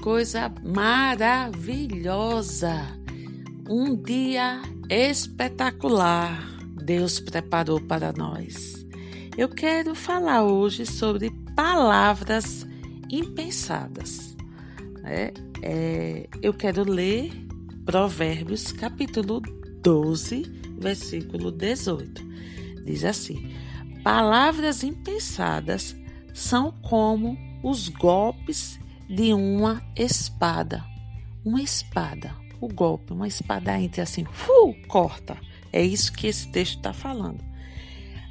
Coisa maravilhosa! Um dia espetacular Deus preparou para nós. Eu quero falar hoje sobre palavras impensadas. É, é, eu quero ler Provérbios capítulo 12, versículo 18. Diz assim: Palavras impensadas são como os golpes de uma espada. Uma espada, o golpe, uma espada entre assim, uh, corta. É isso que esse texto está falando.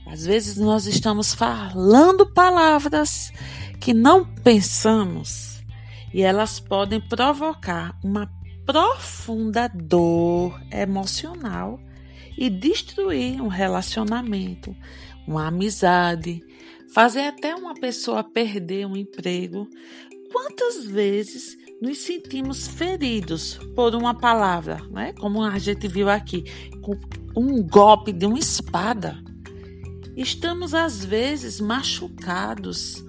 Às vezes nós estamos falando palavras que não pensamos e elas podem provocar uma profunda dor emocional e destruir um relacionamento, uma amizade, fazer até uma pessoa perder um emprego Quantas vezes nos sentimos feridos por uma palavra, né? como a gente viu aqui, com um golpe de uma espada? Estamos às vezes machucados,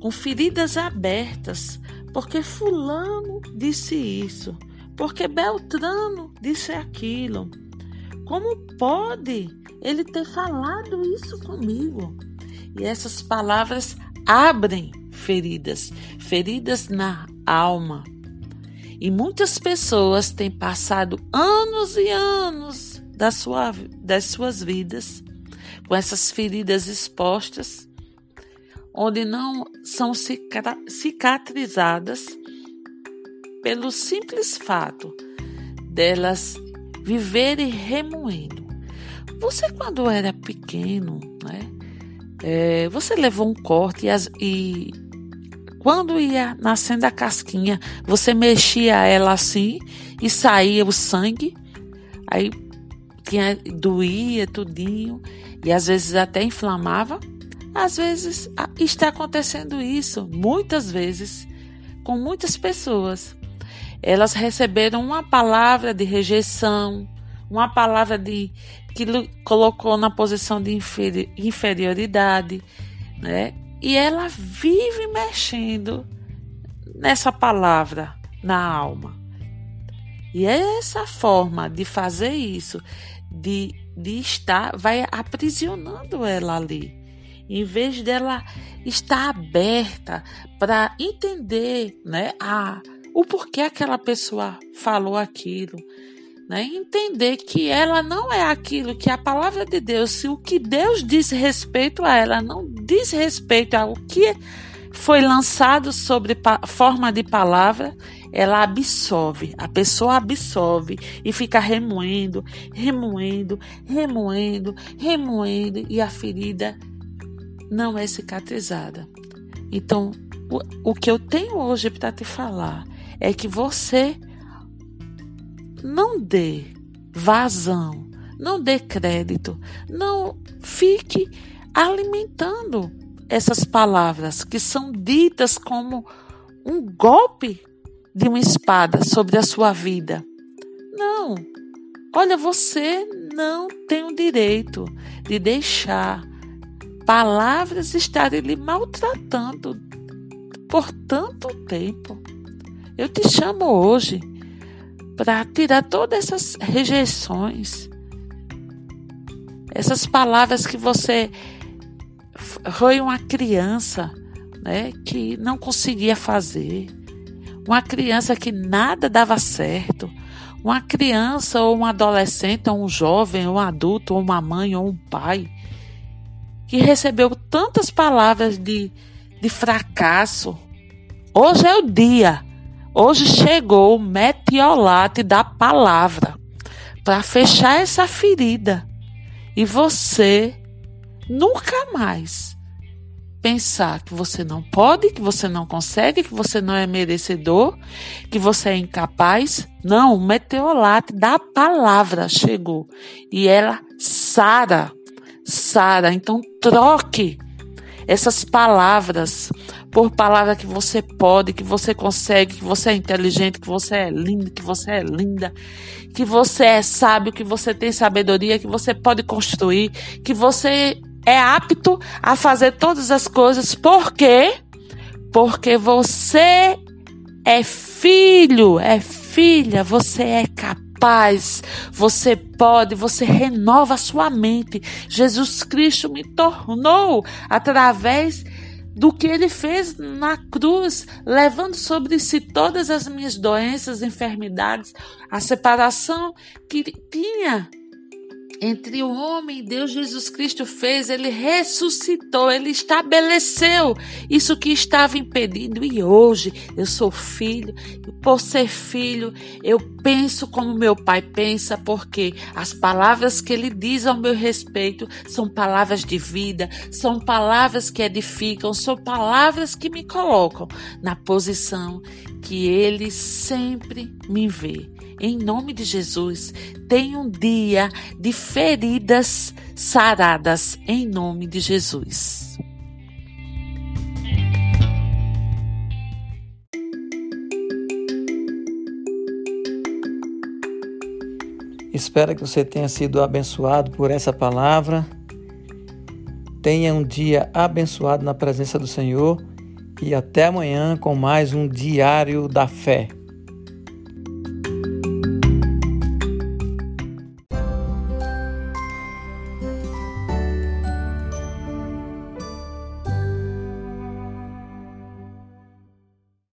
com feridas abertas, porque Fulano disse isso, porque Beltrano disse aquilo. Como pode ele ter falado isso comigo? E essas palavras abrem feridas, feridas na alma. E muitas pessoas têm passado anos e anos da sua, das suas vidas com essas feridas expostas, onde não são cicatrizadas pelo simples fato delas viverem remoendo. Você, quando era pequeno, né, é, você levou um corte e, as, e quando ia nascendo a casquinha, você mexia ela assim e saía o sangue. Aí tinha, doía tudinho e às vezes até inflamava. Às vezes está acontecendo isso, muitas vezes, com muitas pessoas. Elas receberam uma palavra de rejeição, uma palavra de que colocou na posição de inferioridade, né? E ela vive mexendo nessa palavra na alma. E essa forma de fazer isso, de, de estar, vai aprisionando ela ali. Em vez dela estar aberta para entender né, a, o porquê aquela pessoa falou aquilo, né? Entender que ela não é aquilo que a palavra de Deus, se o que Deus diz respeito a ela não diz respeito ao que foi lançado sobre forma de palavra, ela absorve, a pessoa absorve e fica remoendo, remoendo, remoendo, remoendo e a ferida não é cicatrizada. Então, o, o que eu tenho hoje para te falar é que você não dê vazão, não dê crédito, não fique alimentando essas palavras que são ditas como um golpe de uma espada sobre a sua vida. Não. Olha, você não tem o direito de deixar palavras estarem lhe maltratando por tanto tempo. Eu te chamo hoje para tirar todas essas rejeições, essas palavras que você foi uma criança, né, que não conseguia fazer, uma criança que nada dava certo, uma criança ou um adolescente, ou um jovem, ou um adulto, ou uma mãe, ou um pai, que recebeu tantas palavras de, de fracasso. Hoje é o dia Hoje chegou o metiolate da palavra para fechar essa ferida. E você nunca mais pensar que você não pode, que você não consegue, que você não é merecedor, que você é incapaz. Não, o meteorolate da palavra chegou e ela sara, sara. Então troque essas palavras por palavra que você pode, que você consegue, que você é inteligente, que você é lindo, que você é linda, que você é sábio, que você tem sabedoria, que você pode construir, que você é apto a fazer todas as coisas. Por quê? Porque você é filho, é filha, você é capaz, você pode, você renova a sua mente. Jesus Cristo me tornou através do que ele fez na cruz, levando sobre si todas as minhas doenças, enfermidades, a separação que tinha entre o homem e Deus Jesus Cristo fez, ele ressuscitou, ele estabeleceu isso que estava impedido. E hoje eu sou filho, e por ser filho, eu penso como meu pai pensa, porque as palavras que ele diz ao meu respeito são palavras de vida, são palavras que edificam, são palavras que me colocam na posição que ele sempre me vê em nome de Jesus, tenha um dia de feridas saradas, em nome de Jesus. Espero que você tenha sido abençoado por essa palavra. Tenha um dia abençoado na presença do Senhor e até amanhã com mais um Diário da Fé.